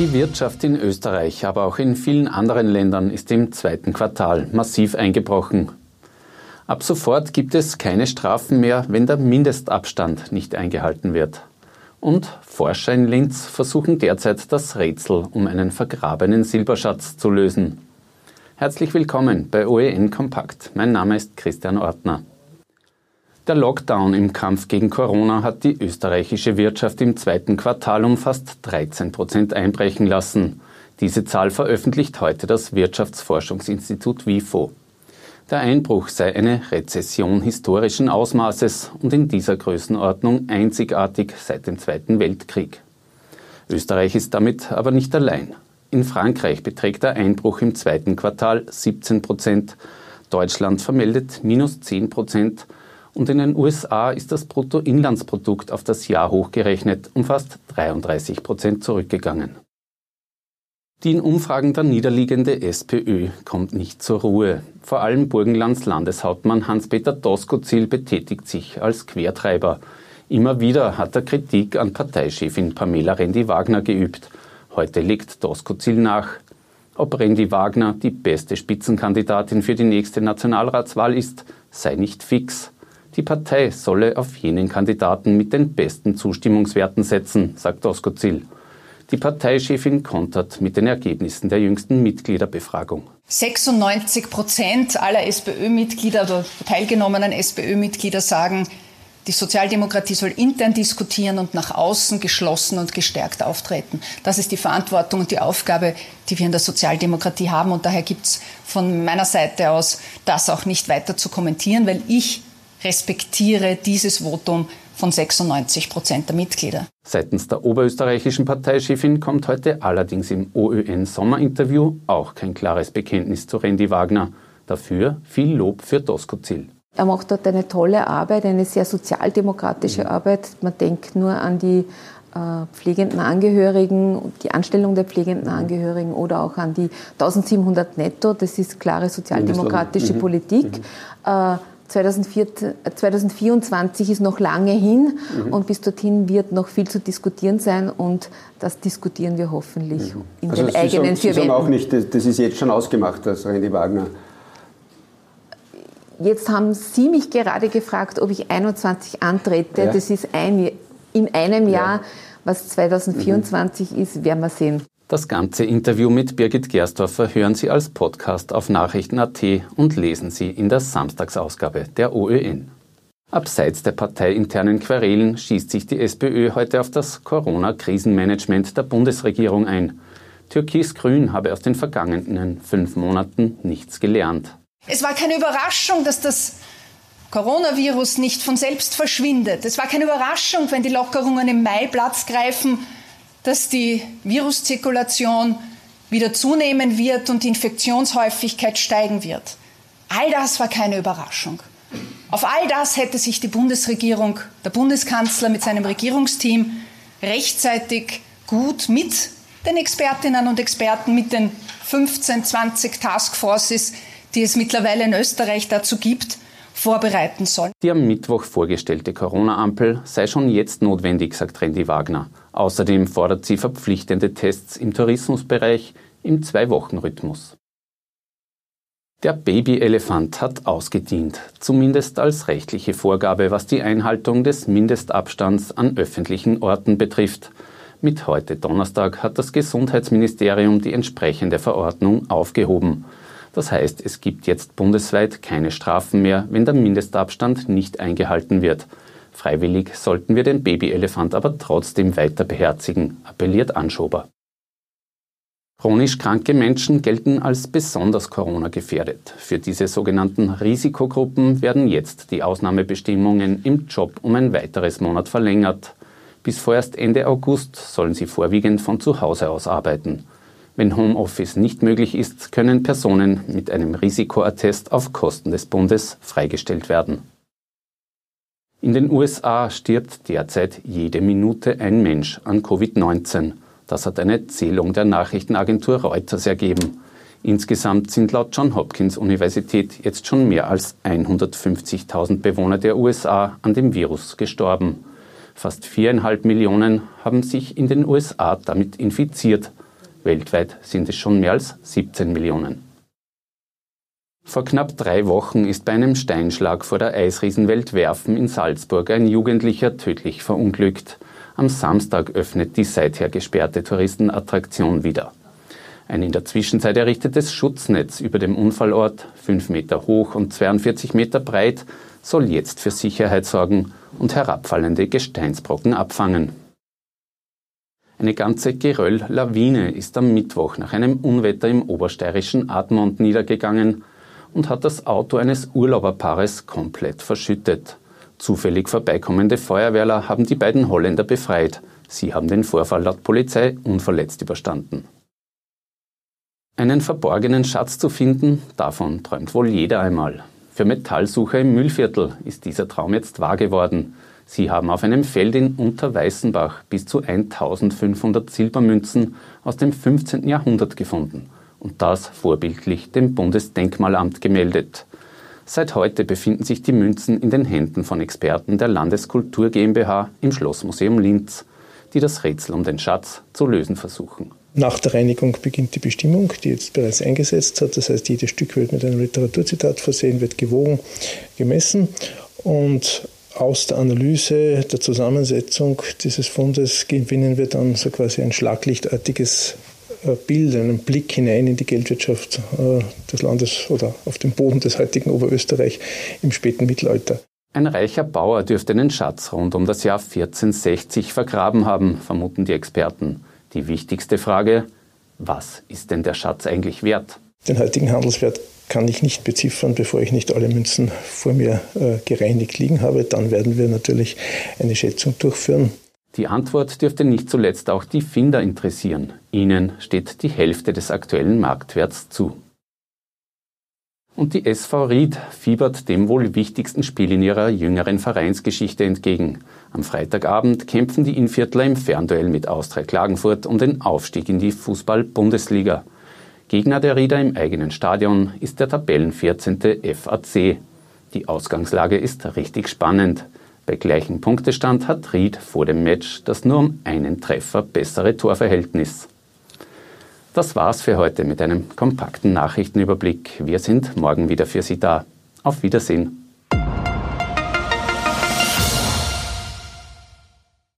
Die Wirtschaft in Österreich, aber auch in vielen anderen Ländern ist im zweiten Quartal massiv eingebrochen. Ab sofort gibt es keine Strafen mehr, wenn der Mindestabstand nicht eingehalten wird. Und Forscher in Linz versuchen derzeit das Rätsel um einen vergrabenen Silberschatz zu lösen. Herzlich willkommen bei OEN Kompakt. Mein Name ist Christian Ortner. Der Lockdown im Kampf gegen Corona hat die österreichische Wirtschaft im zweiten Quartal um fast 13 Prozent einbrechen lassen. Diese Zahl veröffentlicht heute das Wirtschaftsforschungsinstitut WIFO. Der Einbruch sei eine Rezession historischen Ausmaßes und in dieser Größenordnung einzigartig seit dem Zweiten Weltkrieg. Österreich ist damit aber nicht allein. In Frankreich beträgt der Einbruch im zweiten Quartal 17 Prozent, Deutschland vermeldet minus 10 Prozent und in den USA ist das Bruttoinlandsprodukt auf das Jahr hochgerechnet um fast 33 Prozent zurückgegangen. Die in Umfragen der niederliegende SPÖ kommt nicht zur Ruhe. Vor allem Burgenlands Landeshauptmann Hans-Peter Doskozil betätigt sich als Quertreiber. Immer wieder hat er Kritik an Parteichefin Pamela Rendi-Wagner geübt. Heute legt Doskozil nach. Ob Rendi Wagner die beste Spitzenkandidatin für die nächste Nationalratswahl ist, sei nicht fix. Die Partei solle auf jenen Kandidaten mit den besten Zustimmungswerten setzen, sagt Doskozil. Die Parteichefin kontert mit den Ergebnissen der jüngsten Mitgliederbefragung. 96 Prozent aller SPÖ-Mitglieder oder teilgenommenen SPÖ-Mitglieder sagen, die Sozialdemokratie soll intern diskutieren und nach außen geschlossen und gestärkt auftreten. Das ist die Verantwortung und die Aufgabe, die wir in der Sozialdemokratie haben. Und daher gibt es von meiner Seite aus das auch nicht weiter zu kommentieren, weil ich respektiere dieses Votum von 96 Prozent der Mitglieder. Seitens der oberösterreichischen Parteichefin kommt heute allerdings im OÖN-Sommerinterview auch kein klares Bekenntnis zu Randy Wagner. Dafür viel Lob für Doskozil. Er macht dort eine tolle Arbeit, eine sehr sozialdemokratische mhm. Arbeit. Man denkt nur an die äh, pflegenden Angehörigen, die Anstellung der pflegenden mhm. Angehörigen oder auch an die 1700 netto. Das ist klare sozialdemokratische mhm. Politik. Mhm. Äh, 2024 ist noch lange hin mhm. und bis dorthin wird noch viel zu diskutieren sein und das diskutieren wir hoffentlich mhm. in also den Sie eigenen sagen, vier Sie sagen auch nicht, das ist jetzt schon ausgemacht, das Randy Wagner. Jetzt haben Sie mich gerade gefragt, ob ich 21 antrete. Ja. Das ist ein, in einem Jahr, ja. was 2024 mhm. ist, werden wir sehen. Das ganze Interview mit Birgit Gerstorfer hören Sie als Podcast auf Nachrichten.at und lesen Sie in der Samstagsausgabe der OÖN. Abseits der parteiinternen Querelen schießt sich die SPÖ heute auf das Corona-Krisenmanagement der Bundesregierung ein. Türkis-Grün habe aus den vergangenen fünf Monaten nichts gelernt. Es war keine Überraschung, dass das Coronavirus nicht von selbst verschwindet. Es war keine Überraschung, wenn die Lockerungen im Mai Platz greifen dass die Viruszirkulation wieder zunehmen wird und die Infektionshäufigkeit steigen wird. All das war keine Überraschung. Auf all das hätte sich die Bundesregierung, der Bundeskanzler mit seinem Regierungsteam rechtzeitig gut mit den Expertinnen und Experten, mit den 15, 20 Taskforces, die es mittlerweile in Österreich dazu gibt, vorbereiten sollen. Die am Mittwoch vorgestellte Corona-Ampel sei schon jetzt notwendig, sagt Randy Wagner. Außerdem fordert sie verpflichtende Tests im Tourismusbereich im Zwei-Wochen-Rhythmus. Der Babyelefant hat ausgedient, zumindest als rechtliche Vorgabe, was die Einhaltung des Mindestabstands an öffentlichen Orten betrifft. Mit heute Donnerstag hat das Gesundheitsministerium die entsprechende Verordnung aufgehoben. Das heißt, es gibt jetzt bundesweit keine Strafen mehr, wenn der Mindestabstand nicht eingehalten wird. Freiwillig sollten wir den Babyelefant aber trotzdem weiter beherzigen, appelliert Anschober. Chronisch kranke Menschen gelten als besonders Corona gefährdet. Für diese sogenannten Risikogruppen werden jetzt die Ausnahmebestimmungen im Job um ein weiteres Monat verlängert. Bis vorerst Ende August sollen sie vorwiegend von zu Hause aus arbeiten. Wenn Homeoffice nicht möglich ist, können Personen mit einem Risikoattest auf Kosten des Bundes freigestellt werden. In den USA stirbt derzeit jede Minute ein Mensch an Covid-19. Das hat eine Zählung der Nachrichtenagentur Reuters ergeben. Insgesamt sind laut John Hopkins Universität jetzt schon mehr als 150.000 Bewohner der USA an dem Virus gestorben. Fast viereinhalb Millionen haben sich in den USA damit infiziert. Weltweit sind es schon mehr als 17 Millionen. Vor knapp drei Wochen ist bei einem Steinschlag vor der Eisriesenwelt Werfen in Salzburg ein Jugendlicher tödlich verunglückt. Am Samstag öffnet die seither gesperrte Touristenattraktion wieder. Ein in der Zwischenzeit errichtetes Schutznetz über dem Unfallort, 5 Meter hoch und 42 Meter breit, soll jetzt für Sicherheit sorgen und herabfallende Gesteinsbrocken abfangen. Eine ganze Geröll-Lawine ist am Mittwoch nach einem Unwetter im obersteirischen Admont niedergegangen und hat das Auto eines Urlauberpaares komplett verschüttet. Zufällig vorbeikommende Feuerwehrler haben die beiden Holländer befreit. Sie haben den Vorfall laut Polizei unverletzt überstanden. Einen verborgenen Schatz zu finden, davon träumt wohl jeder einmal. Für Metallsucher im Müllviertel ist dieser Traum jetzt wahr geworden. Sie haben auf einem Feld in Unterweißenbach bis zu 1500 Silbermünzen aus dem 15. Jahrhundert gefunden und das vorbildlich dem Bundesdenkmalamt gemeldet. Seit heute befinden sich die Münzen in den Händen von Experten der Landeskultur GmbH im Schlossmuseum Linz, die das Rätsel um den Schatz zu lösen versuchen. Nach der Reinigung beginnt die Bestimmung, die jetzt bereits eingesetzt hat. Das heißt, jedes Stück wird mit einem Literaturzitat versehen, wird gewogen, gemessen und aus der Analyse der Zusammensetzung dieses Fundes gewinnen wir dann so quasi ein schlaglichtartiges äh, Bild, einen Blick hinein in die Geldwirtschaft äh, des Landes oder auf den Boden des heutigen Oberösterreich im späten Mittelalter. Ein reicher Bauer dürfte den Schatz rund um das Jahr 1460 vergraben haben, vermuten die Experten. Die wichtigste Frage, was ist denn der Schatz eigentlich wert? Den heutigen Handelswert kann ich nicht beziffern, bevor ich nicht alle Münzen vor mir äh, gereinigt liegen habe. Dann werden wir natürlich eine Schätzung durchführen. Die Antwort dürfte nicht zuletzt auch die Finder interessieren. Ihnen steht die Hälfte des aktuellen Marktwerts zu. Und die SV Ried fiebert dem wohl wichtigsten Spiel in ihrer jüngeren Vereinsgeschichte entgegen. Am Freitagabend kämpfen die Inviertler im Fernduell mit Austria Klagenfurt um den Aufstieg in die Fußball-Bundesliga. Gegner der Rieder im eigenen Stadion ist der Tabellen 14. FAC. Die Ausgangslage ist richtig spannend. Bei gleichem Punktestand hat Ried vor dem Match das nur um einen Treffer bessere Torverhältnis. Das war's für heute mit einem kompakten Nachrichtenüberblick. Wir sind morgen wieder für Sie da. Auf Wiedersehen.